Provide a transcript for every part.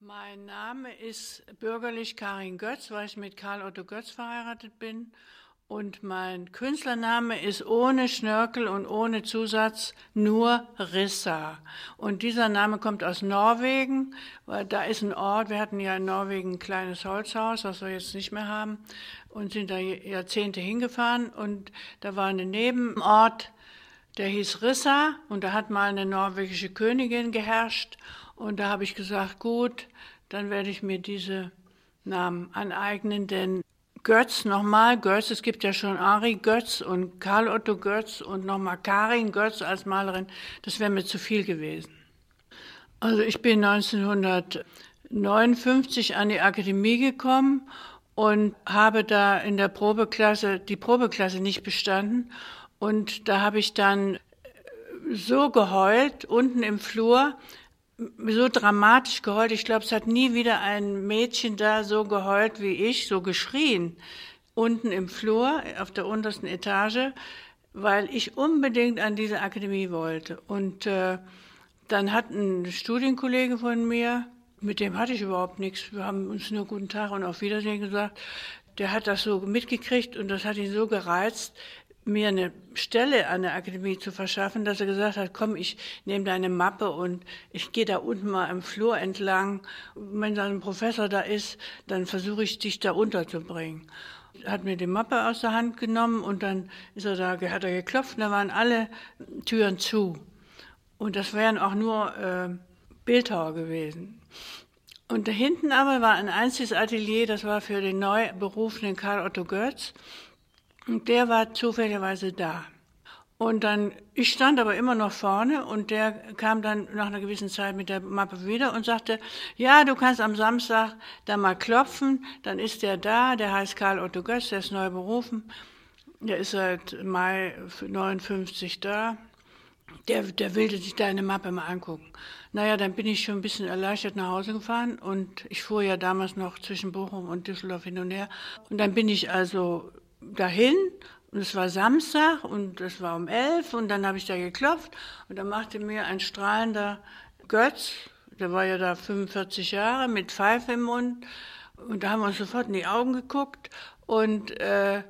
Mein Name ist bürgerlich Karin Götz, weil ich mit Karl Otto Götz verheiratet bin. Und mein Künstlername ist ohne Schnörkel und ohne Zusatz nur Rissa. Und dieser Name kommt aus Norwegen, weil da ist ein Ort, wir hatten ja in Norwegen ein kleines Holzhaus, was wir jetzt nicht mehr haben, und sind da Jahrzehnte hingefahren. Und da war ein Nebenort, der hieß Rissa, und da hat mal eine norwegische Königin geherrscht. Und da habe ich gesagt, gut, dann werde ich mir diese Namen aneignen, denn Götz nochmal, Götz, es gibt ja schon Ari Götz und Karl Otto Götz und nochmal Karin Götz als Malerin, das wäre mir zu viel gewesen. Also ich bin 1959 an die Akademie gekommen und habe da in der Probeklasse, die Probeklasse nicht bestanden und da habe ich dann so geheult unten im Flur, so dramatisch geheult. Ich glaube, es hat nie wieder ein Mädchen da so geheult wie ich, so geschrien, unten im Flur, auf der untersten Etage, weil ich unbedingt an diese Akademie wollte. Und äh, dann hat ein Studienkollege von mir, mit dem hatte ich überhaupt nichts, wir haben uns nur guten Tag und auf Wiedersehen gesagt, der hat das so mitgekriegt und das hat ihn so gereizt, mir eine Stelle an der Akademie zu verschaffen, dass er gesagt hat, komm, ich nehme deine Mappe und ich gehe da unten mal im Flur entlang. Wenn da ein Professor da ist, dann versuche ich dich da unterzubringen. Hat mir die Mappe aus der Hand genommen und dann ist er da, hat er geklopft und da waren alle Türen zu. Und das wären auch nur äh, Bildhauer gewesen. Und da hinten aber war ein einziges Atelier, das war für den neu berufenen Karl Otto Götz. Und der war zufälligerweise da. Und dann, ich stand aber immer noch vorne und der kam dann nach einer gewissen Zeit mit der Mappe wieder und sagte, ja, du kannst am Samstag da mal klopfen, dann ist der da, der heißt Karl Otto Götz, der ist neu berufen, der ist seit Mai 59 da, der, der will sich deine Mappe mal angucken. Naja, dann bin ich schon ein bisschen erleichtert nach Hause gefahren und ich fuhr ja damals noch zwischen Bochum und Düsseldorf hin und her und dann bin ich also dahin und es war Samstag und es war um elf und dann habe ich da geklopft und dann machte mir ein strahlender Götz, der war ja da 45 Jahre mit Pfeife im Mund und da haben wir uns sofort in die Augen geguckt und äh,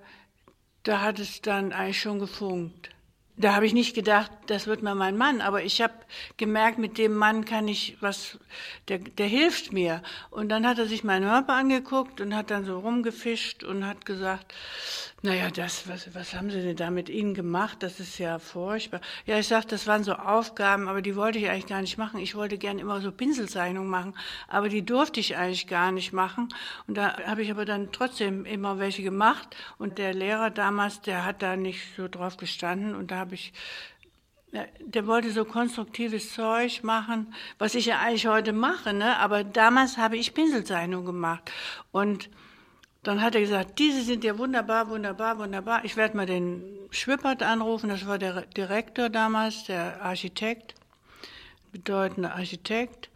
da hat es dann eigentlich schon gefunkt da habe ich nicht gedacht, das wird mal mein Mann, aber ich habe gemerkt, mit dem Mann kann ich was, der, der hilft mir. Und dann hat er sich meinen Körper angeguckt und hat dann so rumgefischt und hat gesagt, naja, das, was, was haben Sie denn da mit Ihnen gemacht? Das ist ja furchtbar. Ja, ich sagte, das waren so Aufgaben, aber die wollte ich eigentlich gar nicht machen. Ich wollte gern immer so Pinselzeichnungen machen, aber die durfte ich eigentlich gar nicht machen. Und da habe ich aber dann trotzdem immer welche gemacht. Und der Lehrer damals, der hat da nicht so drauf gestanden. Und da habe ich der wollte so konstruktives Zeug machen, was ich ja eigentlich heute mache, ne? aber damals habe ich Pinselzeichnungen gemacht. Und dann hat er gesagt, diese sind ja wunderbar, wunderbar, wunderbar. Ich werde mal den Schwippert anrufen, das war der Direktor damals, der Architekt, bedeutender Architekt,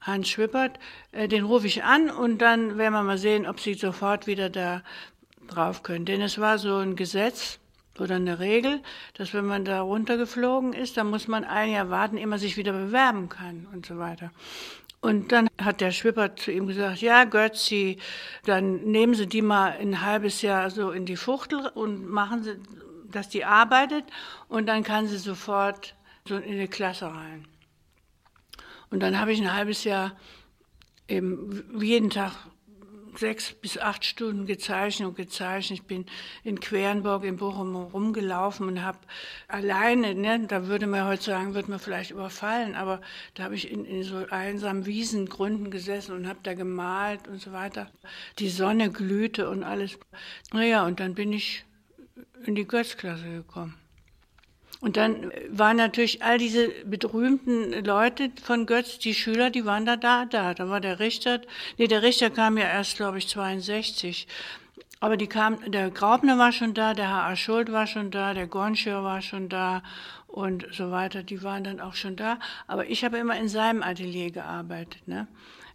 Hans Schwippert. Äh, den rufe ich an und dann werden wir mal sehen, ob sie sofort wieder da drauf können. Denn es war so ein Gesetz oder eine Regel, dass wenn man da runtergeflogen ist, dann muss man ein Jahr warten, ehe man sich wieder bewerben kann und so weiter. Und dann hat der Schwipper zu ihm gesagt, ja, Götzi, dann nehmen Sie die mal ein halbes Jahr so in die Fuchtel und machen Sie, dass die arbeitet und dann kann sie sofort so in die Klasse rein. Und dann habe ich ein halbes Jahr eben jeden Tag sechs bis acht Stunden gezeichnet und gezeichnet. Ich bin in Querenburg in Bochum rumgelaufen und habe alleine, ne, da würde man heute sagen, wird man vielleicht überfallen, aber da habe ich in, in so einsamen Wiesengründen gesessen und habe da gemalt und so weiter. Die Sonne glühte und alles. Naja, und dann bin ich in die Götzklasse gekommen. Und dann waren natürlich all diese berühmten Leute von Götz, die Schüler, die waren da, da, da. Da war der Richter, nee, der Richter kam ja erst, glaube ich, 62. Aber die kam, der Graubner war schon da, der H.A. Schuld war schon da, der Gonschir war schon da und so weiter. Die waren dann auch schon da. Aber ich habe immer in seinem Atelier gearbeitet, ne?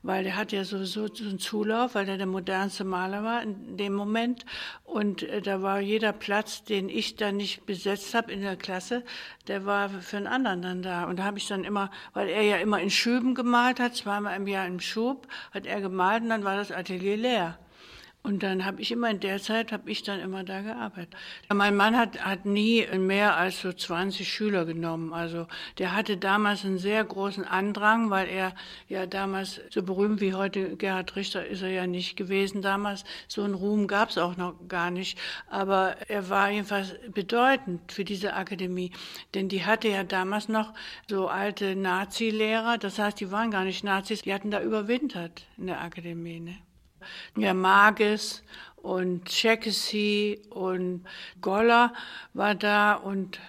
Weil der hat ja sowieso so einen Zulauf, weil er der modernste Maler war in dem Moment. Und äh, da war jeder Platz, den ich dann nicht besetzt habe in der Klasse, der war für einen anderen dann da. Und da habe ich dann immer, weil er ja immer in Schüben gemalt hat, zweimal im Jahr im Schub, hat er gemalt und dann war das Atelier leer. Und dann habe ich immer in der Zeit, habe ich dann immer da gearbeitet. Mein Mann hat, hat nie mehr als so 20 Schüler genommen. Also der hatte damals einen sehr großen Andrang, weil er ja damals, so berühmt wie heute Gerhard Richter ist er ja nicht gewesen damals. So einen Ruhm gab es auch noch gar nicht. Aber er war jedenfalls bedeutend für diese Akademie. Denn die hatte ja damals noch so alte Nazi-Lehrer. Das heißt, die waren gar nicht Nazis, die hatten da überwintert in der Akademie. Ne? Ja, Magis und Shakespeare und Goller war da und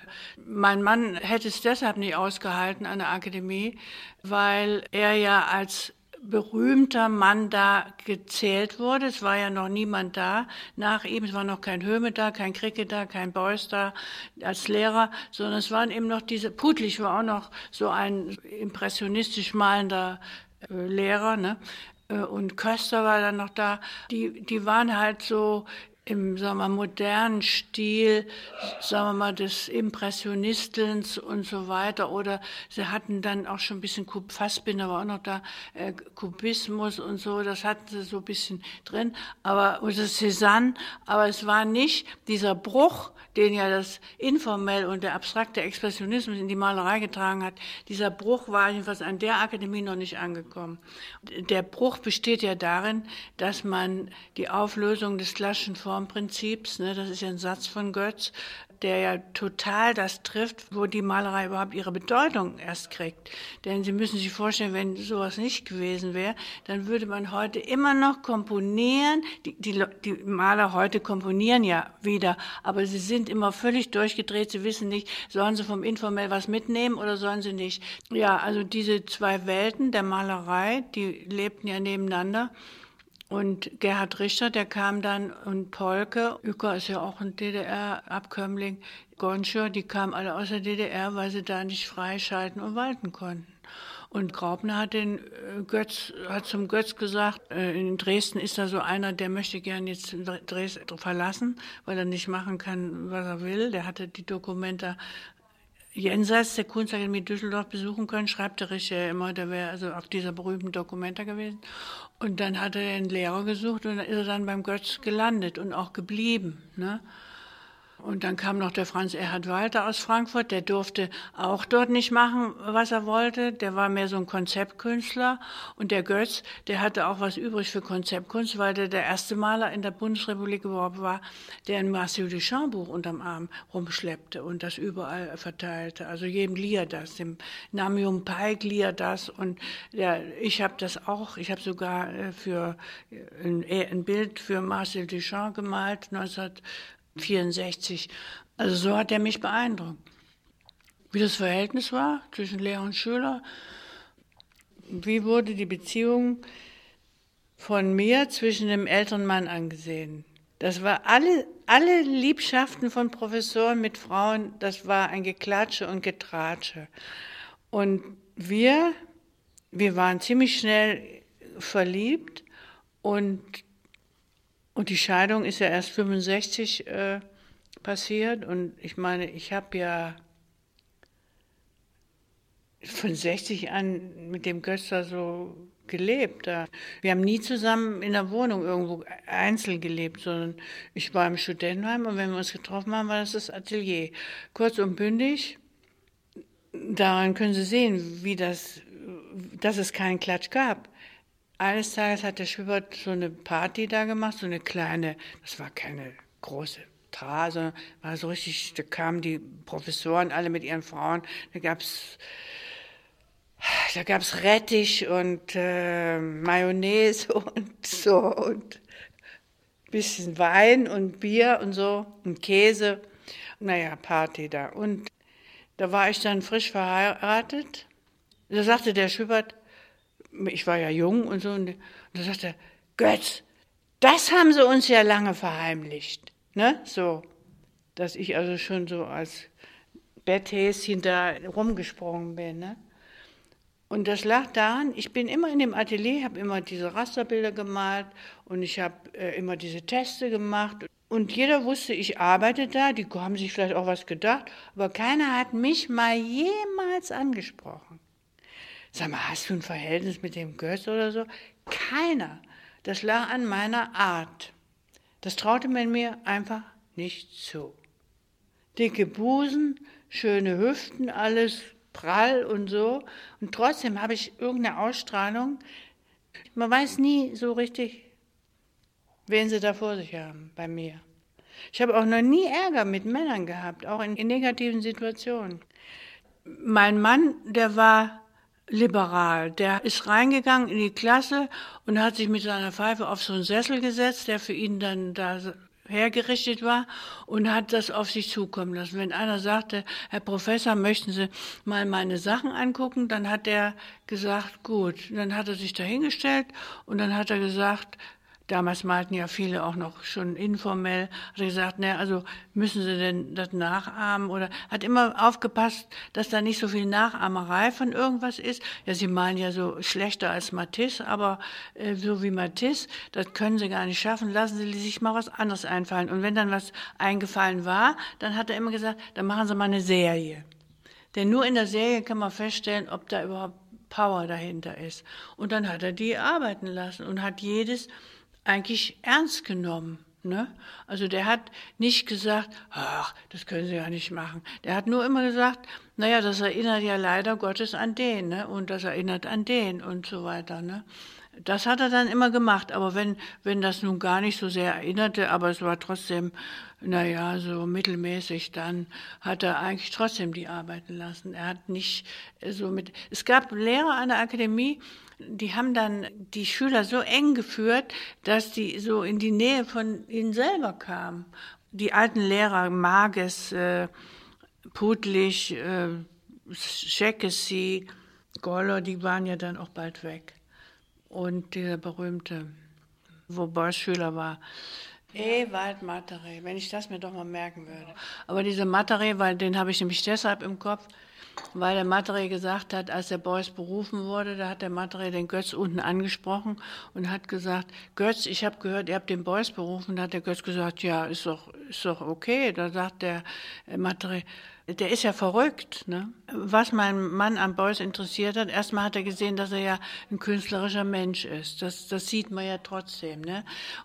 mein Mann hätte es deshalb nicht ausgehalten an der Akademie, weil er ja als berühmter Mann da gezählt wurde. Es war ja noch niemand da nach ihm. Es war noch kein Höhme da, kein Kricke da, kein Beuys da als Lehrer, sondern es waren eben noch diese, Putlich war auch noch so ein impressionistisch malender äh, Lehrer, ne? Äh, und Köster war dann noch da. Die, die waren halt so im sagen wir, modernen Stil, sagen wir mal, des Impressionistens und so weiter. Oder sie hatten dann auch schon ein bisschen Fassbinder war auch noch da, äh, Kubismus und so, das hatten sie so ein bisschen drin. Aber, oder Cézanne, aber es war nicht dieser Bruch, den ja das informell und der abstrakte Expressionismus in die Malerei getragen hat. Dieser Bruch war jedenfalls an der Akademie noch nicht angekommen. Der Bruch besteht ja darin, dass man die Auflösung des klassischen Formprinzips, ne, das ist ja ein Satz von Götz, der ja total das trifft, wo die Malerei überhaupt ihre Bedeutung erst kriegt. Denn Sie müssen sich vorstellen, wenn sowas nicht gewesen wäre, dann würde man heute immer noch komponieren. Die, die, die Maler heute komponieren ja wieder, aber sie sind immer völlig durchgedreht. Sie wissen nicht, sollen sie vom Informell was mitnehmen oder sollen sie nicht. Ja, also diese zwei Welten der Malerei, die lebten ja nebeneinander. Und Gerhard Richter, der kam dann und Polke, Uecker ist ja auch ein DDR-Abkömmling, Gonscher, die kamen alle aus der DDR, weil sie da nicht freischalten und walten konnten. Und Graupner hat den äh, Götz, hat zum Götz gesagt, äh, in Dresden ist da so einer, der möchte gern jetzt Dresden verlassen, weil er nicht machen kann, was er will. Der hatte die Dokumente jenseits der Kunstakademie Düsseldorf besuchen können, schreibt der Richter immer, der wäre also auf dieser berühmten Dokumenta gewesen. Und dann hat er einen Lehrer gesucht und ist er dann beim Götz gelandet und auch geblieben. Ne? Und dann kam noch der Franz Erhard Walter aus Frankfurt, der durfte auch dort nicht machen, was er wollte. Der war mehr so ein Konzeptkünstler. Und der Götz, der hatte auch was übrig für Konzeptkunst, weil der der erste Maler in der Bundesrepublik überhaupt war, der ein Marcel Duchamp Buch unterm Arm rumschleppte und das überall verteilte. Also jedem lieh er das, dem Namium Paik lieh er das. Und ja, ich habe das auch, ich habe sogar äh, für ein, ein Bild für Marcel Duchamp gemalt, 19 64. Also so hat er mich beeindruckt. Wie das Verhältnis war zwischen Lehrer und Schüler, wie wurde die Beziehung von mir zwischen dem älteren Mann angesehen. Das war alle, alle Liebschaften von Professoren mit Frauen, das war ein Geklatsche und Getratsche. Und wir, wir waren ziemlich schnell verliebt und und die Scheidung ist ja erst 65 äh, passiert. Und ich meine, ich habe ja von 60 an mit dem Göster so gelebt. Wir haben nie zusammen in der Wohnung irgendwo einzeln gelebt, sondern ich war im Studentenheim und wenn wir uns getroffen haben, war das das Atelier. Kurz und bündig. Daran können Sie sehen, wie das, dass es keinen Klatsch gab. Eines Tages hat der Schubert so eine Party da gemacht, so eine kleine, das war keine große Tra, sondern war so richtig, da kamen die Professoren alle mit ihren Frauen, da gab's da gab's Rettich und äh, Mayonnaise und so und bisschen Wein und Bier und so und Käse. Naja, Party da. Und da war ich dann frisch verheiratet. Da sagte der Schubert, ich war ja jung und so, und, und da sagte er, Götz, das haben sie uns ja lange verheimlicht. Ne? So, dass ich also schon so als Betthäschen da rumgesprungen bin. Ne? Und das lag daran, ich bin immer in dem Atelier, habe immer diese Rasterbilder gemalt und ich habe äh, immer diese Teste gemacht. Und jeder wusste, ich arbeite da, die haben sich vielleicht auch was gedacht, aber keiner hat mich mal jemals angesprochen. Sag mal, hast du ein Verhältnis mit dem Götz oder so? Keiner. Das lag an meiner Art. Das traute man mir einfach nicht zu. Dicke Busen, schöne Hüften, alles prall und so. Und trotzdem habe ich irgendeine Ausstrahlung. Man weiß nie so richtig, wen sie da vor sich haben bei mir. Ich habe auch noch nie Ärger mit Männern gehabt, auch in, in negativen Situationen. Mein Mann, der war liberal. Der ist reingegangen in die Klasse und hat sich mit seiner Pfeife auf so einen Sessel gesetzt, der für ihn dann da hergerichtet war und hat das auf sich zukommen lassen. Wenn einer sagte, Herr Professor, möchten Sie mal meine Sachen angucken, dann hat er gesagt, gut. Dann hat er sich dahingestellt und dann hat er gesagt, Damals malten ja viele auch noch schon informell. Hat er gesagt, ne, also müssen Sie denn das nachahmen oder hat immer aufgepasst, dass da nicht so viel Nachahmerei von irgendwas ist. Ja, Sie malen ja so schlechter als Matisse, aber äh, so wie Matisse, das können Sie gar nicht schaffen. Lassen Sie sich mal was anderes einfallen. Und wenn dann was eingefallen war, dann hat er immer gesagt, dann machen Sie mal eine Serie. Denn nur in der Serie kann man feststellen, ob da überhaupt Power dahinter ist. Und dann hat er die arbeiten lassen und hat jedes eigentlich ernst genommen. Ne? Also der hat nicht gesagt, ach, das können Sie ja nicht machen. Der hat nur immer gesagt, naja, das erinnert ja leider Gottes an den, ne? Und das erinnert an den und so weiter, ne? Das hat er dann immer gemacht, aber wenn, wenn das nun gar nicht so sehr erinnerte, aber es war trotzdem, naja, so mittelmäßig, dann hat er eigentlich trotzdem die arbeiten lassen. Er hat nicht so mit, es gab Lehrer an der Akademie, die haben dann die Schüler so eng geführt, dass die so in die Nähe von ihnen selber kamen. Die alten Lehrer, Mages, äh, Putlich, äh, Schekesi, Goller, die waren ja dann auch bald weg. Und dieser berühmte, wo Bosch Schüler war, Ewald Mattere, wenn ich das mir doch mal merken würde. Aber dieser Mattere, weil den habe ich nämlich deshalb im Kopf, weil der Matre gesagt hat, als der Beuys berufen wurde, da hat der Matre den Götz unten angesprochen und hat gesagt, Götz, ich habe gehört, ihr habt den Beuys berufen. Da hat der Götz gesagt, ja, ist doch, ist doch okay. Da sagt der Matre, der ist ja verrückt. Ne? Was mein Mann am Beuys interessiert hat, erstmal hat er gesehen, dass er ja ein künstlerischer Mensch ist. Das, das sieht man ja trotzdem. Ne?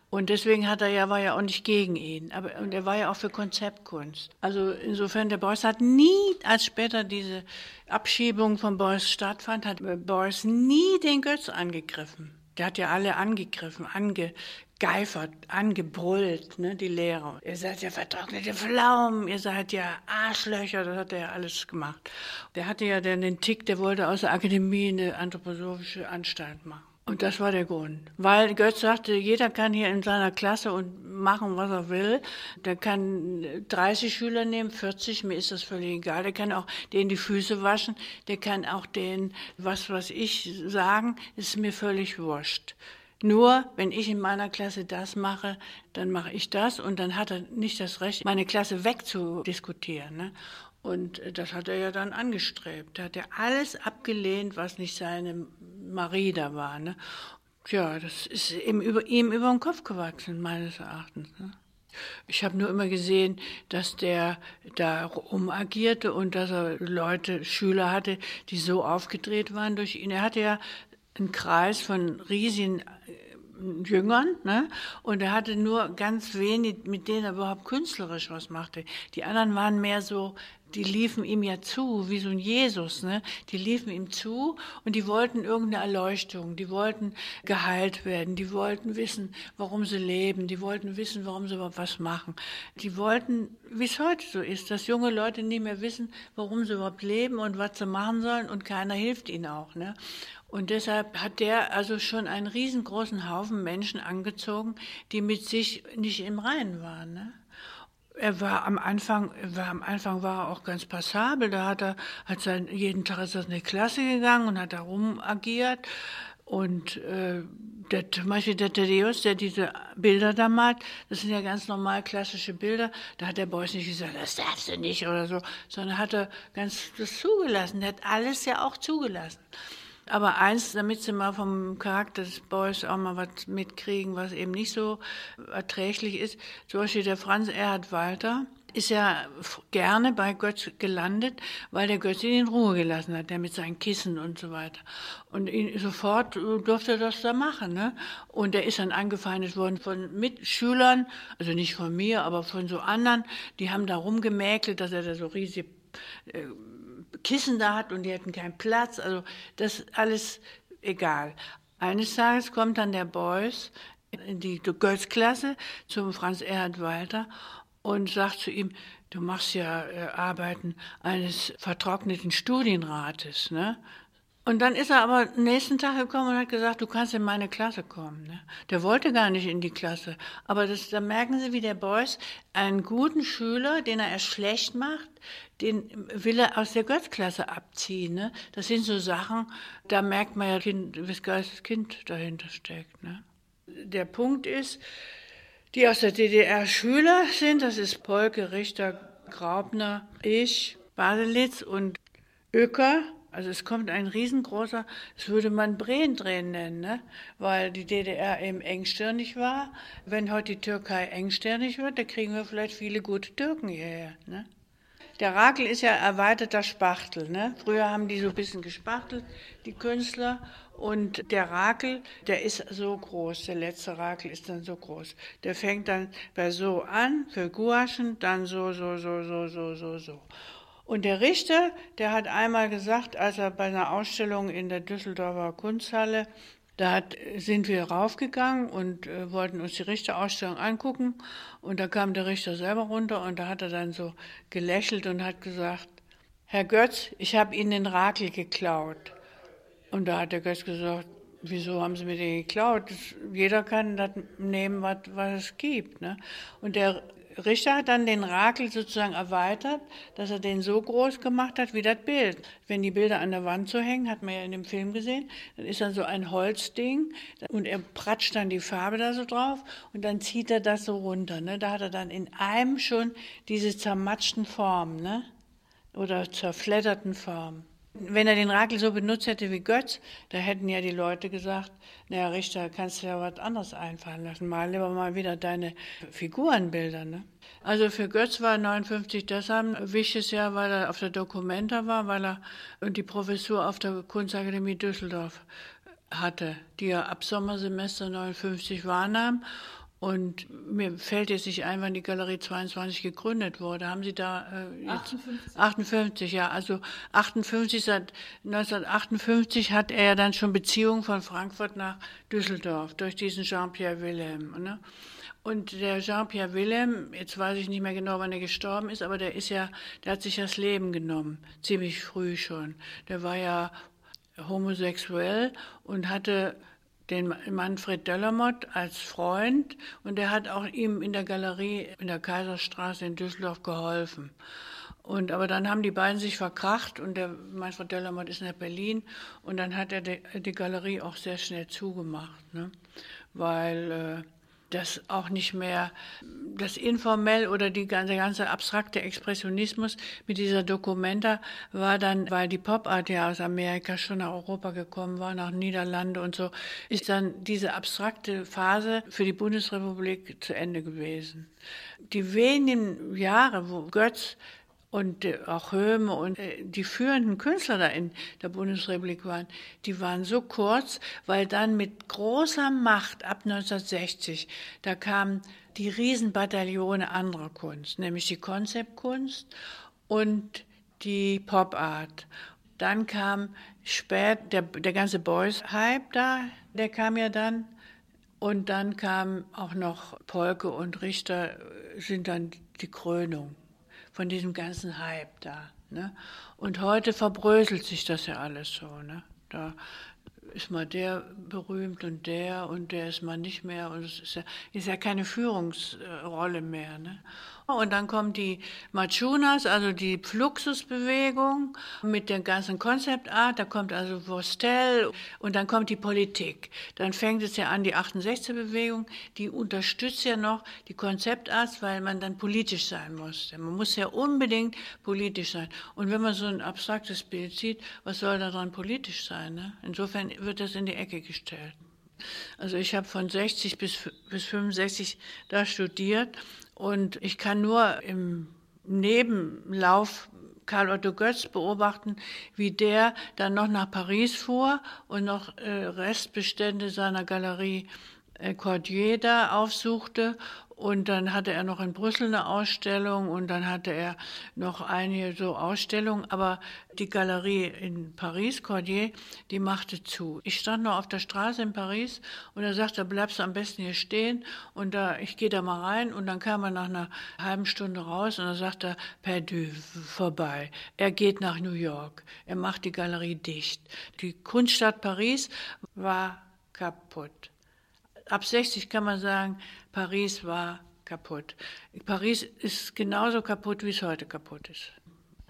Und deswegen hat er ja, war ja auch nicht gegen ihn. Aber, und er war ja auch für Konzeptkunst. Also insofern, der Beuys hat nie, als später diese Abschiebung von Beuys stattfand, hat Beuys nie den Götz angegriffen. Der hat ja alle angegriffen, ange, geifert, angebrüllt, ne, die Lehrer. Ihr seid ja vertrocknete Pflaumen, ihr seid ja Arschlöcher, das hat er ja alles gemacht. Der hatte ja dann den Tick, der wollte aus der Akademie eine anthroposophische Anstalt machen. Und das war der Grund. Weil Götz sagte, jeder kann hier in seiner Klasse und machen, was er will. Der kann 30 Schüler nehmen, 40, mir ist das völlig egal. Der kann auch denen die Füße waschen. Der kann auch denen, was was ich sagen, ist mir völlig wurscht. Nur wenn ich in meiner Klasse das mache, dann mache ich das und dann hat er nicht das Recht, meine Klasse wegzudiskutieren. Ne? Und äh, das hat er ja dann angestrebt. Da hat er alles abgelehnt, was nicht seine Marie da war. Ne? Tja, das ist ihm über, ihm über den Kopf gewachsen, meines Erachtens. Ne? Ich habe nur immer gesehen, dass der da rumagierte und dass er Leute, Schüler hatte, die so aufgedreht waren durch ihn. Er hatte ja einen Kreis von riesigen äh, Jüngern, ne? Und er hatte nur ganz wenig, mit denen er überhaupt künstlerisch was machte. Die anderen waren mehr so, die liefen ihm ja zu, wie so ein Jesus, ne? Die liefen ihm zu und die wollten irgendeine Erleuchtung, die wollten geheilt werden, die wollten wissen, warum sie leben, die wollten wissen, warum sie überhaupt was machen. Die wollten, wie es heute so ist, dass junge Leute nicht mehr wissen, warum sie überhaupt leben und was sie machen sollen und keiner hilft ihnen auch, ne? Und deshalb hat der also schon einen riesengroßen Haufen Menschen angezogen, die mit sich nicht im Reinen waren. Ne? Er war am Anfang, war am Anfang war er auch ganz passabel. Da hat er, hat sein, jeden Tag ist er in die Klasse gegangen und hat da rum agiert. Und äh, der, zum Beispiel der Thaddeus, der diese Bilder da malt, das sind ja ganz normal klassische Bilder, da hat der Beuys nicht gesagt, das darfst du nicht oder so, sondern hat er ganz das zugelassen. Der hat alles ja auch zugelassen. Aber eins, damit sie mal vom Charakter des Boys auch mal was mitkriegen, was eben nicht so erträglich ist. Zum Beispiel der Franz Erhard Walter ist ja gerne bei Götz gelandet, weil der Götz ihn in Ruhe gelassen hat, der mit seinen Kissen und so weiter. Und ihn, sofort durfte er das da machen. Ne? Und er ist dann angefeindet worden von Mitschülern, also nicht von mir, aber von so anderen, die haben da rumgemäkelt, dass er da so riesige äh, Kissen da hat und die hätten keinen Platz. Also das alles egal. Eines Tages kommt dann der Beuys in die Götz-Klasse zum Franz Erhard Walter und sagt zu ihm, du machst ja äh, Arbeiten eines vertrockneten Studienrates, ne? Und dann ist er aber nächsten Tag gekommen und hat gesagt, du kannst in meine Klasse kommen. Ne? Der wollte gar nicht in die Klasse. Aber das, da merken Sie, wie der Beuys einen guten Schüler, den er erst schlecht macht, den will er aus der Götzklasse abziehen. Ne? Das sind so Sachen, da merkt man ja, wie Geistes Kind dahinter steckt. Ne? Der Punkt ist, die aus der DDR Schüler sind, das ist Polke, Richter, Graubner, ich, Baselitz und Öcker. Also es kommt ein riesengroßer, das würde man Brendrehen nennen, ne? weil die DDR eben engstirnig war. Wenn heute die Türkei engstirnig wird, dann kriegen wir vielleicht viele gute Türken hierher. Ne? Der Rakel ist ja erweiterter Spachtel. Ne? Früher haben die so ein bisschen gespachtelt, die Künstler. Und der Rakel, der ist so groß, der letzte Rakel ist dann so groß. Der fängt dann bei so an, für Guaschen, dann so, so, so, so, so, so, so. Und der Richter, der hat einmal gesagt, als er bei einer Ausstellung in der Düsseldorfer Kunsthalle da hat, sind wir raufgegangen und äh, wollten uns die Richterausstellung angucken. Und da kam der Richter selber runter und da hat er dann so gelächelt und hat gesagt, Herr Götz, ich habe Ihnen den Rakel geklaut. Und da hat der Götz gesagt, wieso haben Sie mir den geklaut? Das, jeder kann das nehmen, was, was es gibt. Ne? Und der Richter hat dann den Rakel sozusagen erweitert, dass er den so groß gemacht hat wie das Bild. Wenn die Bilder an der Wand so hängen, hat man ja in dem Film gesehen, dann ist dann so ein Holzding und er pratscht dann die Farbe da so drauf und dann zieht er das so runter. Ne? Da hat er dann in einem schon diese zermatschten Formen ne? oder zerfledderten Formen. Wenn er den Rakel so benutzt hätte wie Götz, da hätten ja die Leute gesagt, naja, Richter, kannst du ja was anderes einfallen lassen. Mal lieber mal wieder deine Figurenbilder. Ne? Also für Götz war 59 deshalb ein wichtiges Jahr, weil er auf der Dokumenta war, weil er die Professur auf der Kunstakademie Düsseldorf hatte, die er ab Sommersemester 59 wahrnahm und mir fällt jetzt nicht ein, wann die Galerie 22 gegründet wurde. Haben Sie da äh, jetzt 58. 58, ja. Also 58 seit 1958 hat er ja dann schon Beziehungen von Frankfurt nach Düsseldorf durch diesen Jean-Pierre Wilhelm. Ne? Und der Jean-Pierre Wilhelm, jetzt weiß ich nicht mehr genau, wann er gestorben ist, aber der ist ja, der hat sich das Leben genommen, ziemlich früh schon. Der war ja homosexuell und hatte den Manfred Döllermott als Freund und er hat auch ihm in der Galerie in der Kaiserstraße in Düsseldorf geholfen. Und, aber dann haben die beiden sich verkracht und der Manfred Döllermott ist nach Berlin und dann hat er die, die Galerie auch sehr schnell zugemacht, ne? weil äh, das auch nicht mehr, das informell oder die ganze, ganze abstrakte Expressionismus mit dieser Dokumenta war dann, weil die Popart ja aus Amerika schon nach Europa gekommen war, nach Niederlande und so, ist dann diese abstrakte Phase für die Bundesrepublik zu Ende gewesen. Die wenigen Jahre, wo Götz und äh, auch Höhme und äh, die führenden Künstler da in der Bundesrepublik waren, die waren so kurz, weil dann mit großer Macht ab 1960, da kamen die Riesenbataillone anderer Kunst, nämlich die Konzeptkunst und die Pop-Art. Dann kam spät der, der ganze Boys-Hype da, der kam ja dann. Und dann kam auch noch Polke und Richter, sind dann die Krönung von diesem ganzen Hype da. Ne? Und heute verbröselt sich das ja alles so. Ne? Da ist mal der berühmt und der und der ist mal nicht mehr und es ist ja, ist ja keine Führungsrolle mehr. Ne? Und dann kommt die Machunas, also die Fluxusbewegung mit der ganzen Konzeptart. Da kommt also Vostell und dann kommt die Politik. Dann fängt es ja an, die 68er-Bewegung, die unterstützt ja noch die Konzeptart, weil man dann politisch sein muss. Man muss ja unbedingt politisch sein. Und wenn man so ein abstraktes Bild sieht, was soll daran politisch sein? Ne? Insofern wird das in die Ecke gestellt. Also ich habe von 60 bis, bis 65 da studiert und ich kann nur im Nebenlauf Karl Otto Götz beobachten, wie der dann noch nach Paris fuhr und noch äh, Restbestände seiner Galerie äh, Cordier da aufsuchte und dann hatte er noch in Brüssel eine Ausstellung und dann hatte er noch einige so Ausstellungen. Aber die Galerie in Paris, Cordier, die machte zu. Ich stand noch auf der Straße in Paris und er sagte, bleibst du am besten hier stehen. Und da, ich gehe da mal rein und dann kam er nach einer halben Stunde raus und dann sagte er, perdu, vorbei. Er geht nach New York. Er macht die Galerie dicht. Die Kunststadt Paris war kaputt. Ab 60 kann man sagen, Paris war kaputt. Paris ist genauso kaputt, wie es heute kaputt ist.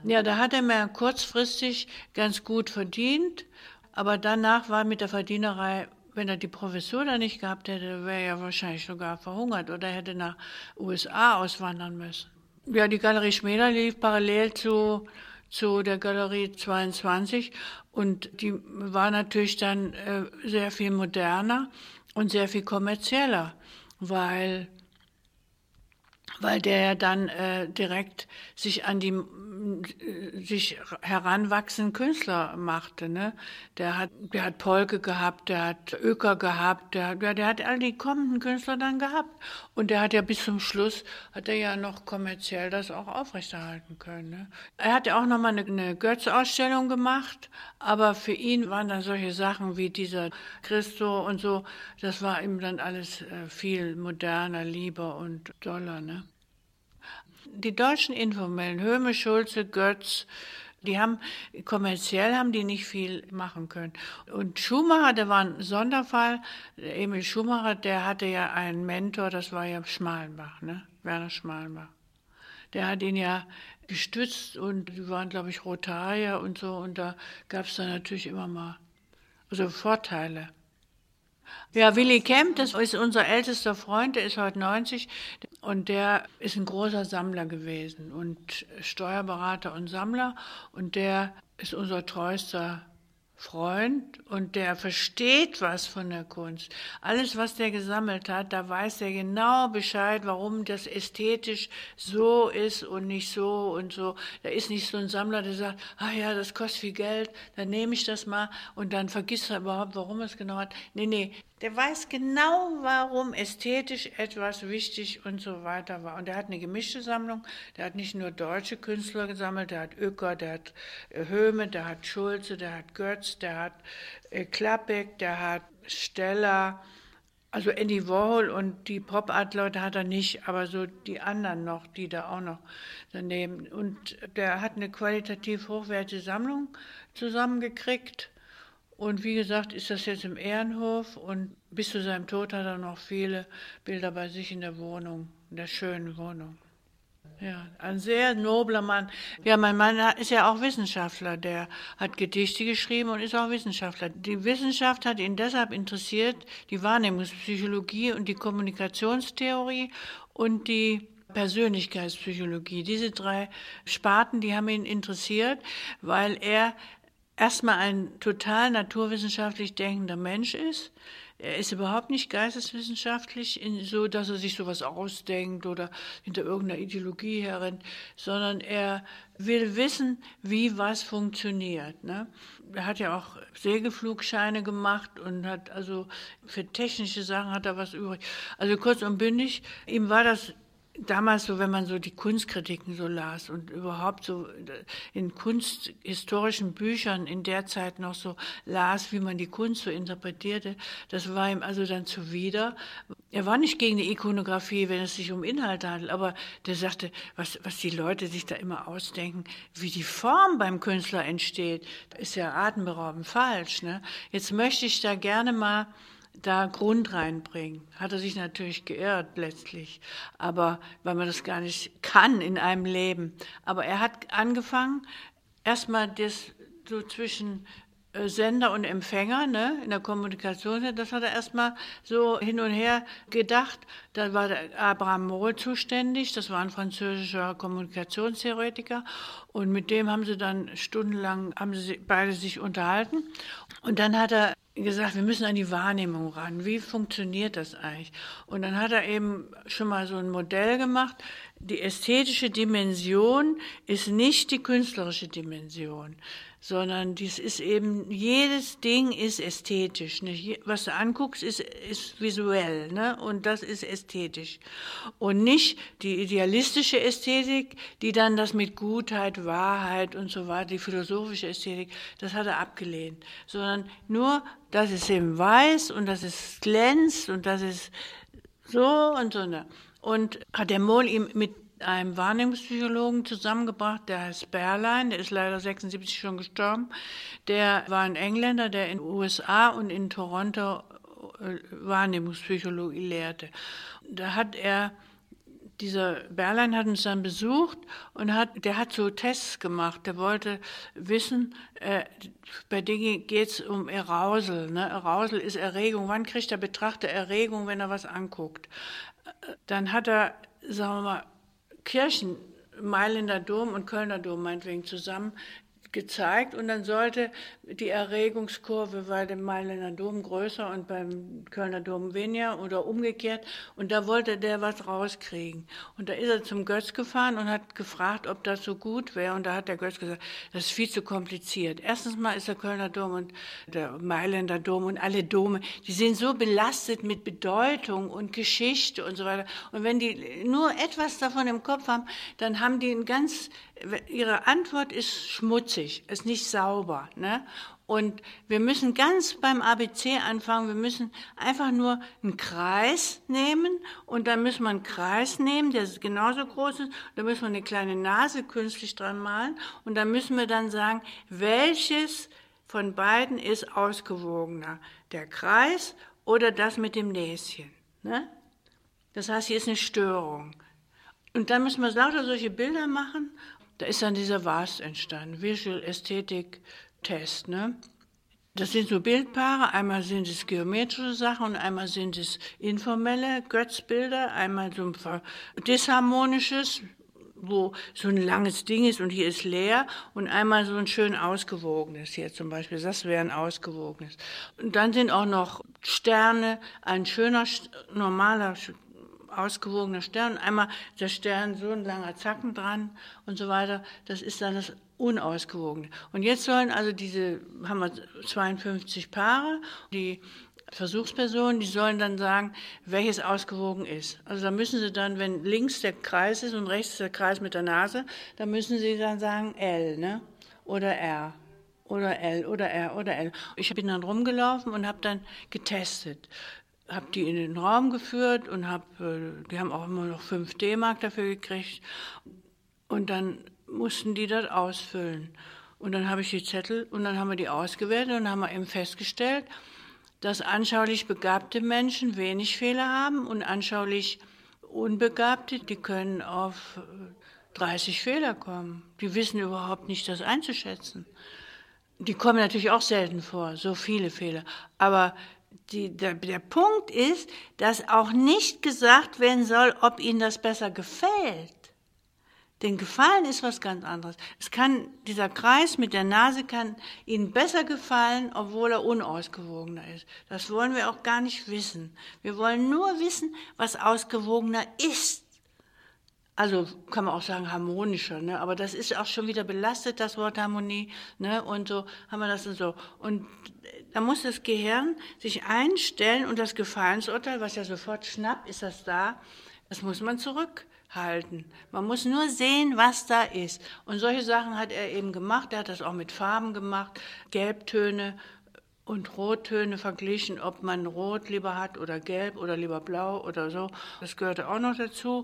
Ja, da hat er mir kurzfristig ganz gut verdient, aber danach war mit der Verdienerei, wenn er die Professur da nicht gehabt hätte, wäre er wahrscheinlich sogar verhungert oder hätte nach USA auswandern müssen. Ja, die Galerie Schmäler lief parallel zu, zu der Galerie 22 und die war natürlich dann äh, sehr viel moderner und sehr viel kommerzieller, weil weil der ja dann äh, direkt sich an die sich heranwachsenden Künstler machte. Ne? Der hat, der hat Polke gehabt, der hat Öker gehabt, der, der, der hat all die kommenden Künstler dann gehabt. Und der hat ja bis zum Schluss, hat er ja noch kommerziell das auch aufrechterhalten können. Ne? Er hat ja auch nochmal eine, eine Götz-Ausstellung gemacht, aber für ihn waren dann solche Sachen wie dieser Christo und so, das war ihm dann alles äh, viel moderner, lieber und doller. Ne? Die deutschen Informellen, Höhme, Schulze, Götz, die haben kommerziell haben die nicht viel machen können. Und Schumacher, der war ein Sonderfall. Emil Schumacher, der hatte ja einen Mentor, das war ja Schmalenbach, ne? Werner Schmalenbach. Der hat ihn ja gestützt und die waren, glaube ich, Rotarier und so. Und da gab es dann natürlich immer mal also Vorteile. Ja, Willy Kemp, das ist unser ältester Freund, der ist heute 90 und der ist ein großer Sammler gewesen und Steuerberater und Sammler. Und der ist unser treuester Freund und der versteht was von der Kunst. Alles, was der gesammelt hat, da weiß er genau Bescheid, warum das ästhetisch so ist und nicht so und so. Da ist nicht so ein Sammler, der sagt, ah ja, das kostet viel Geld, dann nehme ich das mal und dann vergisst er überhaupt, warum er es genau hat. Nee, nee, der weiß genau, warum ästhetisch etwas wichtig und so weiter war. Und er hat eine gemischte Sammlung. Der hat nicht nur deutsche Künstler gesammelt, der hat Öcker, der hat äh, Höhme, der hat Schulze, der hat Götz, der hat äh, Klappek, der hat Steller, also Andy Warhol und die Pop-Art-Leute hat er nicht, aber so die anderen noch, die da auch noch daneben. Und der hat eine qualitativ hochwertige Sammlung zusammengekriegt und wie gesagt, ist das jetzt im Ehrenhof und bis zu seinem Tod hat er noch viele Bilder bei sich in der Wohnung, in der schönen Wohnung. Ja, ein sehr nobler Mann. Ja, mein Mann ist ja auch Wissenschaftler. Der hat Gedichte geschrieben und ist auch Wissenschaftler. Die Wissenschaft hat ihn deshalb interessiert, die Wahrnehmungspsychologie und die Kommunikationstheorie und die Persönlichkeitspsychologie. Diese drei Sparten, die haben ihn interessiert, weil er erstmal ein total naturwissenschaftlich denkender Mensch ist. Er ist überhaupt nicht geisteswissenschaftlich, in, so dass er sich sowas ausdenkt oder hinter irgendeiner Ideologie herrennt, sondern er will wissen, wie was funktioniert. Ne? Er hat ja auch Segelflugscheine gemacht und hat also für technische Sachen hat er was übrig. Also kurz und bündig, ihm war das damals so, wenn man so die Kunstkritiken so las und überhaupt so in kunsthistorischen Büchern in der Zeit noch so las, wie man die Kunst so interpretierte, das war ihm also dann zuwider. Er war nicht gegen die Ikonografie, wenn es sich um Inhalte handelt, aber der sagte, was, was die Leute sich da immer ausdenken, wie die Form beim Künstler entsteht, ist ja atemberaubend falsch. Ne? Jetzt möchte ich da gerne mal da Grund reinbringen. Hat er sich natürlich geirrt letztlich, aber weil man das gar nicht kann in einem Leben. Aber er hat angefangen, erstmal das so zwischen äh, Sender und Empfänger ne, in der Kommunikation, das hat er erstmal so hin und her gedacht. Da war Abraham Mohl zuständig, das war ein französischer Kommunikationstheoretiker und mit dem haben sie dann stundenlang, haben sie beide sich unterhalten. Und dann hat er gesagt, wir müssen an die Wahrnehmung ran. Wie funktioniert das eigentlich? Und dann hat er eben schon mal so ein Modell gemacht. Die ästhetische Dimension ist nicht die künstlerische Dimension sondern dies ist eben, jedes Ding ist ästhetisch. Ne? Was du anguckst, ist, ist visuell ne? und das ist ästhetisch. Und nicht die idealistische Ästhetik, die dann das mit Gutheit, Wahrheit und so weiter, die philosophische Ästhetik, das hat er abgelehnt, sondern nur, dass es eben weiß und dass es glänzt und dass es so und so. Ne? Und hat der Mohl ihm mit einem Wahrnehmungspsychologen zusammengebracht, der heißt Berlein, der ist leider 76 schon gestorben. Der war ein Engländer, der in den USA und in Toronto äh, Wahrnehmungspsychologie lehrte. Da hat er dieser Berlein hat uns dann besucht und hat, der hat so Tests gemacht. Der wollte wissen, äh, bei Dingen geht es um Arousal. Ne? Arousal ist Erregung. Wann kriegt der Betrachter Erregung, wenn er was anguckt? Dann hat er, sagen wir mal, Kirchen, Mailänder Dom und Kölner Dom meinetwegen zusammen gezeigt. Und dann sollte die Erregungskurve bei dem Mailänder Dom größer und beim Kölner Dom weniger oder umgekehrt und da wollte der was rauskriegen und da ist er zum Götz gefahren und hat gefragt, ob das so gut wäre und da hat der Götz gesagt, das ist viel zu kompliziert. Erstens mal ist der Kölner Dom und der Mailänder Dom und alle Dome, die sind so belastet mit Bedeutung und Geschichte und so weiter und wenn die nur etwas davon im Kopf haben, dann haben die ein ganz ihre Antwort ist schmutzig, ist nicht sauber. Ne? Und wir müssen ganz beim ABC anfangen. Wir müssen einfach nur einen Kreis nehmen und dann müssen wir einen Kreis nehmen, der genauso groß ist. Da müssen wir eine kleine Nase künstlich dran malen und dann müssen wir dann sagen, welches von beiden ist ausgewogener, der Kreis oder das mit dem Näschen. Ne? Das heißt, hier ist eine Störung. Und dann müssen wir lauter solche Bilder machen da ist dann dieser VAST entstanden, Visual Aesthetic Test. Ne? Das sind so Bildpaare, einmal sind es geometrische Sachen und einmal sind es informelle Götzbilder, einmal so ein disharmonisches, wo so ein langes Ding ist und hier ist leer und einmal so ein schön ausgewogenes hier zum Beispiel, das wäre ein ausgewogenes. Und dann sind auch noch Sterne, ein schöner, normaler ausgewogener Stern. Einmal der Stern so ein langer Zacken dran und so weiter. Das ist dann das Unausgewogene. Und jetzt sollen also diese, haben wir 52 Paare, die Versuchspersonen, die sollen dann sagen, welches ausgewogen ist. Also da müssen sie dann, wenn links der Kreis ist und rechts der Kreis mit der Nase, dann müssen sie dann sagen L, ne? Oder R oder L oder R oder L. Ich bin dann rumgelaufen und habe dann getestet habe die in den Raum geführt und habe, äh, die haben auch immer noch 5 D-Mark dafür gekriegt. Und dann mussten die das ausfüllen. Und dann habe ich die Zettel und dann haben wir die ausgewertet und dann haben wir eben festgestellt, dass anschaulich begabte Menschen wenig Fehler haben und anschaulich Unbegabte, die können auf 30 äh, Fehler kommen. Die wissen überhaupt nicht, das einzuschätzen. Die kommen natürlich auch selten vor, so viele Fehler. Aber die, der, der Punkt ist, dass auch nicht gesagt werden soll, ob Ihnen das besser gefällt. Denn Gefallen ist was ganz anderes. Es kann, dieser Kreis mit der Nase kann Ihnen besser gefallen, obwohl er unausgewogener ist. Das wollen wir auch gar nicht wissen. Wir wollen nur wissen, was ausgewogener ist. Also kann man auch sagen harmonischer, ne? aber das ist auch schon wieder belastet, das Wort Harmonie. Ne? Und so haben wir das und so. Und da muss das Gehirn sich einstellen und das Gefallensurteil, was ja sofort schnappt, ist das da, Das muss man zurückhalten. Man muss nur sehen, was da ist. Und solche Sachen hat er eben gemacht. Er hat das auch mit Farben gemacht, Gelbtöne und Rottöne verglichen, ob man Rot lieber hat oder Gelb oder lieber Blau oder so. Das gehörte auch noch dazu,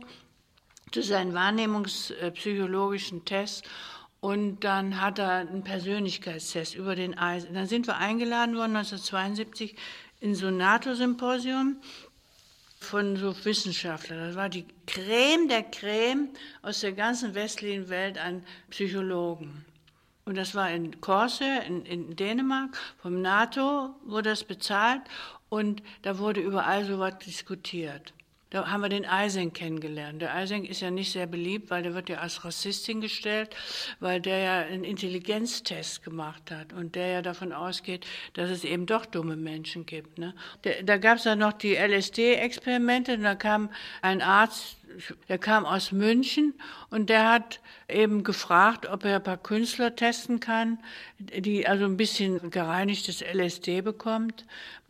zu seinen wahrnehmungspsychologischen Tests. Und dann hat er einen Persönlichkeitstest über den Eisen. Dann sind wir eingeladen worden 1972 in so ein NATO-Symposium von so Wissenschaftlern. Das war die Creme der Creme aus der ganzen westlichen Welt an Psychologen. Und das war in Korse, in, in Dänemark, vom NATO wurde das bezahlt und da wurde überall so was diskutiert. Da haben wir den Eising kennengelernt. Der Eising ist ja nicht sehr beliebt, weil der wird ja als Rassistin gestellt, weil der ja einen Intelligenztest gemacht hat und der ja davon ausgeht, dass es eben doch dumme Menschen gibt. Ne? Der, da gab es dann noch die LSD-Experimente und da kam ein Arzt, der kam aus München und der hat eben gefragt, ob er ein paar Künstler testen kann, die also ein bisschen gereinigtes LSD bekommt,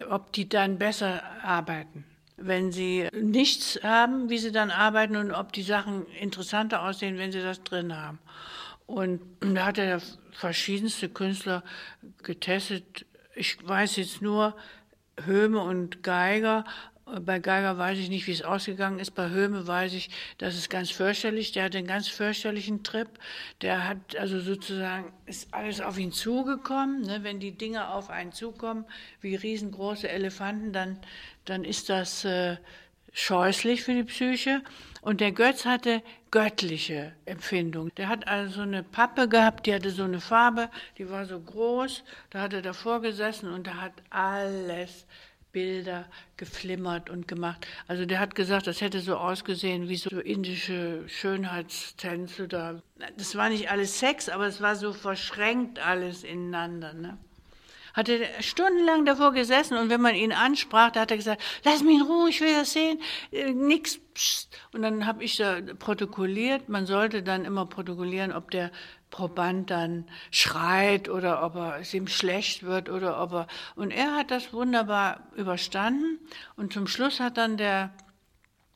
ob die dann besser arbeiten wenn sie nichts haben, wie sie dann arbeiten und ob die Sachen interessanter aussehen, wenn sie das drin haben. Und da hat er verschiedenste Künstler getestet. Ich weiß jetzt nur Höhme und Geiger, bei Geiger weiß ich nicht, wie es ausgegangen ist. Bei Höhme weiß ich, das ist ganz fürchterlich. Der hat einen ganz fürchterlichen Trip. Der hat also sozusagen, ist alles auf ihn zugekommen. Ne? Wenn die Dinge auf einen zukommen, wie riesengroße Elefanten, dann, dann ist das äh, scheußlich für die Psyche. Und der Götz hatte göttliche Empfindung. Der hat also eine Pappe gehabt, die hatte so eine Farbe, die war so groß. Da hat er davor gesessen und er hat alles Bilder geflimmert und gemacht. Also der hat gesagt, das hätte so ausgesehen wie so indische Schönheitstänze da. Das war nicht alles Sex, aber es war so verschränkt alles ineinander. Ne? Hatte stundenlang davor gesessen und wenn man ihn ansprach, da hat er gesagt, lass mich in Ruhe, ich will das sehen, äh, nix. Pst. Und dann habe ich da protokolliert. Man sollte dann immer protokollieren, ob der Proband dann schreit oder ob er, es ihm schlecht wird oder ob er. Und er hat das wunderbar überstanden. Und zum Schluss hat dann der,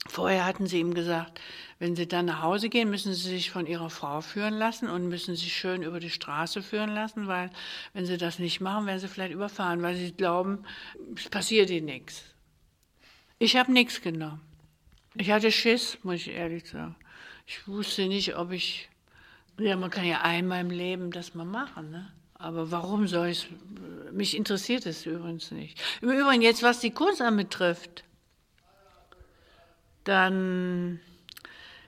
vorher hatten sie ihm gesagt, wenn sie dann nach Hause gehen, müssen sie sich von ihrer Frau führen lassen und müssen sich schön über die Straße führen lassen, weil wenn sie das nicht machen, werden sie vielleicht überfahren, weil sie glauben, es passiert ihnen nichts. Ich habe nichts genommen. Ich hatte Schiss, muss ich ehrlich sagen. Ich wusste nicht, ob ich ja, man kann ja einmal im Leben das mal machen, ne? Aber warum soll ich Mich interessiert es übrigens nicht. Im Übrigen, jetzt was die Kunst anbetrifft, dann.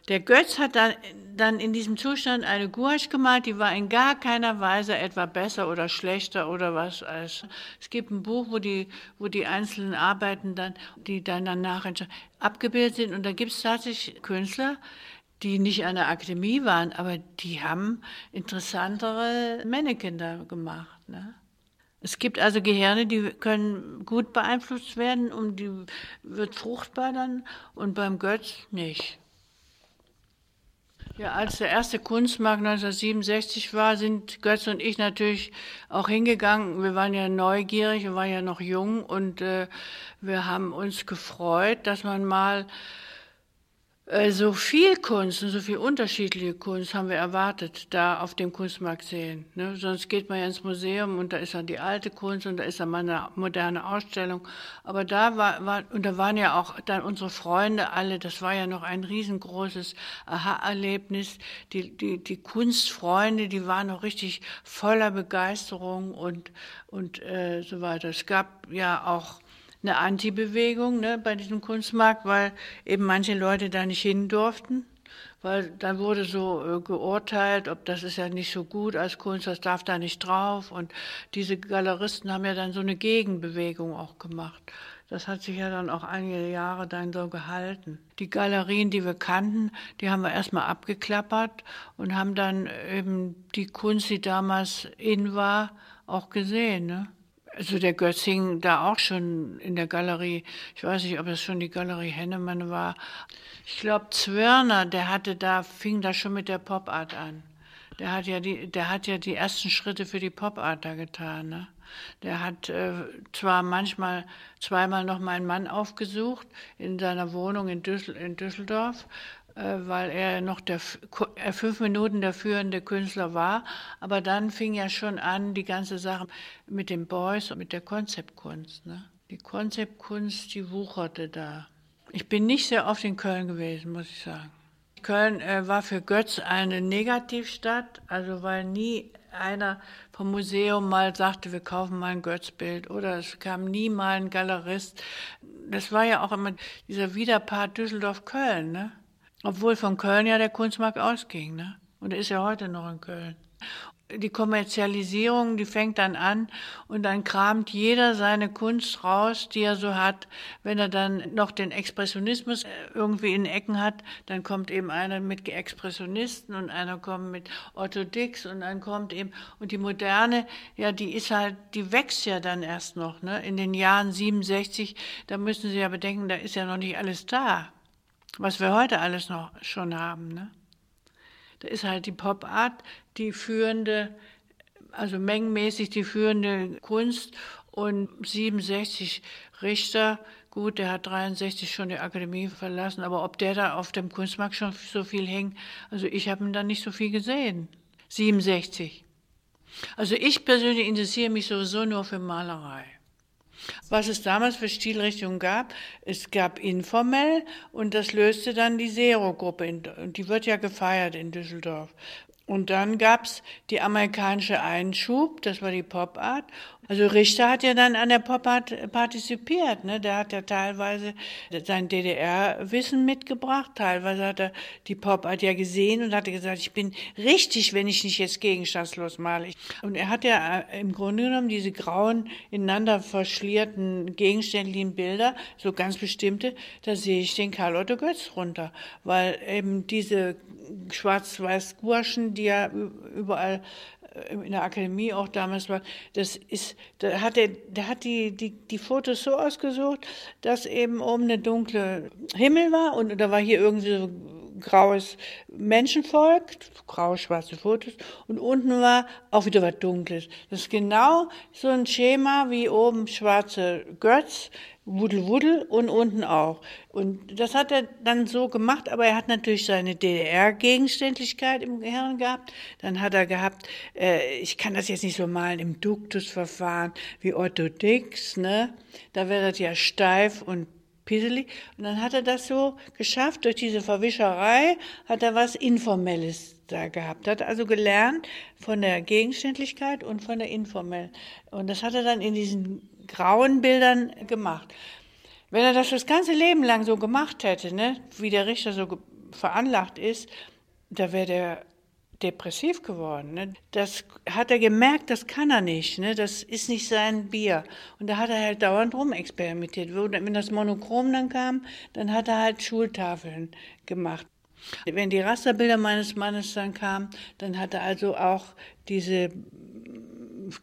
Der Götz hat dann, dann in diesem Zustand eine Gouache gemalt, die war in gar keiner Weise etwa besser oder schlechter oder was als. Es gibt ein Buch, wo die, wo die einzelnen Arbeiten dann, die dann danach abgebildet sind und da gibt es tatsächlich Künstler, die nicht an der Akademie waren, aber die haben interessantere Männekinder gemacht. Ne? Es gibt also Gehirne, die können gut beeinflusst werden und die wird fruchtbar dann und beim Götz nicht. Ja, als der erste Kunstmarkt 1967 war, sind Götz und ich natürlich auch hingegangen. Wir waren ja neugierig, wir waren ja noch jung und äh, wir haben uns gefreut, dass man mal so viel Kunst und so viel unterschiedliche Kunst haben wir erwartet, da auf dem Kunstmarkt sehen. Ne? Sonst geht man ja ins Museum und da ist dann die alte Kunst und da ist dann mal eine moderne Ausstellung. Aber da war, war und da waren ja auch dann unsere Freunde alle, das war ja noch ein riesengroßes Aha-Erlebnis. Die, die, die Kunstfreunde, die waren noch richtig voller Begeisterung und, und äh, so weiter. Es gab ja auch eine Anti-Bewegung ne, bei diesem Kunstmarkt, weil eben manche Leute da nicht hin durften. Weil dann wurde so äh, geurteilt, ob das ist ja nicht so gut als Kunst, das darf da nicht drauf. Und diese Galeristen haben ja dann so eine Gegenbewegung auch gemacht. Das hat sich ja dann auch einige Jahre dann so gehalten. Die Galerien, die wir kannten, die haben wir erstmal abgeklappert und haben dann eben die Kunst, die damals in war, auch gesehen. Ne? Also der Götz hing da auch schon in der Galerie. Ich weiß nicht, ob es schon die Galerie Hennemann war. Ich glaube, Zwirner, der hatte da, fing da schon mit der Pop Art an. Der hat ja die, der hat ja die ersten Schritte für die Pop Art da getan. Ne? Der hat äh, zwar manchmal zweimal noch meinen Mann aufgesucht in seiner Wohnung in, Düssel in Düsseldorf, weil er noch der, äh, fünf Minuten der führende Künstler war. Aber dann fing ja schon an, die ganze Sache mit den Boys und mit der Konzeptkunst. Ne? Die Konzeptkunst, die wucherte da. Ich bin nicht sehr oft in Köln gewesen, muss ich sagen. Köln äh, war für Götz eine Negativstadt, also weil nie einer vom Museum mal sagte, wir kaufen mal ein Götzbild oder es kam nie mal ein Galerist. Das war ja auch immer dieser Widerpart Düsseldorf-Köln, ne? Obwohl von Köln ja der Kunstmarkt ausging, ne? Und er ist ja heute noch in Köln die Kommerzialisierung, die fängt dann an und dann kramt jeder seine Kunst raus, die er so hat. Wenn er dann noch den Expressionismus äh, irgendwie in Ecken hat, dann kommt eben einer mit Expressionisten und einer kommt mit Otto Dix und dann kommt eben, und die Moderne, ja, die ist halt, die wächst ja dann erst noch, ne? In den Jahren 67, da müssen Sie ja bedenken, da ist ja noch nicht alles da, was wir heute alles noch schon haben, ne? Da ist halt die Pop Art die führende, also mengenmäßig die führende Kunst und 67 Richter, gut, der hat 63 schon die Akademie verlassen, aber ob der da auf dem Kunstmarkt schon so viel hängt, also ich habe ihn da nicht so viel gesehen. 67. Also ich persönlich interessiere mich sowieso nur für Malerei. Was es damals für Stilrichtungen gab, es gab informell und das löste dann die Zero-Gruppe. Die wird ja gefeiert in Düsseldorf. Und dann gab's die amerikanische Einschub, das war die Pop Art. Also Richter hat ja dann an der Pop Art partizipiert. Ne? Der hat ja teilweise sein DDR-Wissen mitgebracht, teilweise hat er die Pop Art ja gesehen und hat gesagt, ich bin richtig, wenn ich nicht jetzt gegenstandslos male. Und er hat ja äh, im Grunde genommen diese grauen, ineinander verschlierten, gegenständlichen Bilder, so ganz bestimmte, da sehe ich den Karl Otto Götz runter, weil eben diese schwarz-weiß Gurschen, die ja überall in der Akademie auch damals war, das ist, da hat er, der hat die, die, die Fotos so ausgesucht, dass eben oben eine dunkle Himmel war und da war hier irgendwie so graues Menschenvolk, grau-schwarze Fotos und unten war auch wieder was Dunkles. Das ist genau so ein Schema wie oben schwarze Götz, Wuddel Wuddel und unten auch. Und das hat er dann so gemacht, aber er hat natürlich seine DDR-Gegenständlichkeit im Gehirn gehabt. Dann hat er gehabt, äh, ich kann das jetzt nicht so malen im Duktusverfahren wie Otto Dix, ne? Da wäre das ja steif und pisselig. Und dann hat er das so geschafft, durch diese Verwischerei hat er was Informelles da gehabt. Hat also gelernt von der Gegenständlichkeit und von der Informell. Und das hat er dann in diesen grauen Bildern gemacht. Wenn er das das ganze Leben lang so gemacht hätte, ne, wie der Richter so veranlagt ist, da wäre der depressiv geworden. Ne? Das hat er gemerkt, das kann er nicht. Ne? Das ist nicht sein Bier. Und da hat er halt dauernd rumexperimentiert. Wenn das Monochrom dann kam, dann hat er halt Schultafeln gemacht. Wenn die Rasterbilder meines Mannes dann kamen, dann hat er also auch diese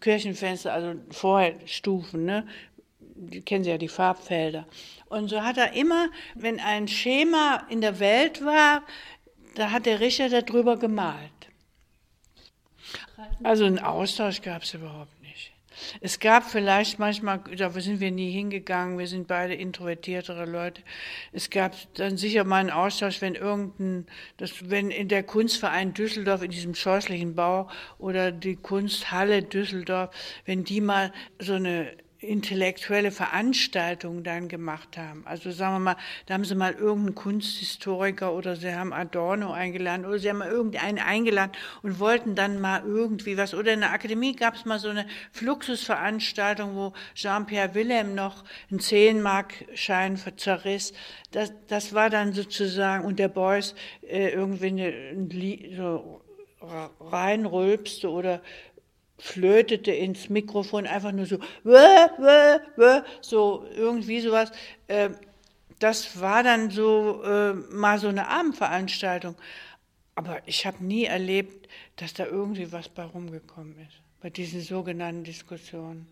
Kirchenfenster, also vorher ne? Die kennen Sie ja die Farbfelder. Und so hat er immer, wenn ein Schema in der Welt war, da hat der Richter darüber gemalt. Also einen Austausch gab es überhaupt nicht. Es gab vielleicht manchmal, da sind wir nie hingegangen, wir sind beide introvertiertere Leute. Es gab dann sicher mal einen Austausch, wenn irgendein, das, wenn in der Kunstverein Düsseldorf, in diesem scheußlichen Bau oder die Kunsthalle Düsseldorf, wenn die mal so eine intellektuelle Veranstaltungen dann gemacht haben. Also sagen wir mal, da haben sie mal irgendeinen Kunsthistoriker oder sie haben Adorno eingeladen oder sie haben mal irgendeinen eingeladen und wollten dann mal irgendwie was. Oder in der Akademie gab es mal so eine Fluxusveranstaltung, wo Jean-Pierre Willem noch einen 10-Mark-Schein zerriss. Das, das war dann sozusagen, und der Beuys äh, irgendwie eine, so reinrülpste oder flötete ins Mikrofon einfach nur so, wö, wö, wö, so irgendwie sowas. Ähm, das war dann so äh, mal so eine Abendveranstaltung. Aber ich habe nie erlebt, dass da irgendwie was bei rumgekommen ist, bei diesen sogenannten Diskussionen.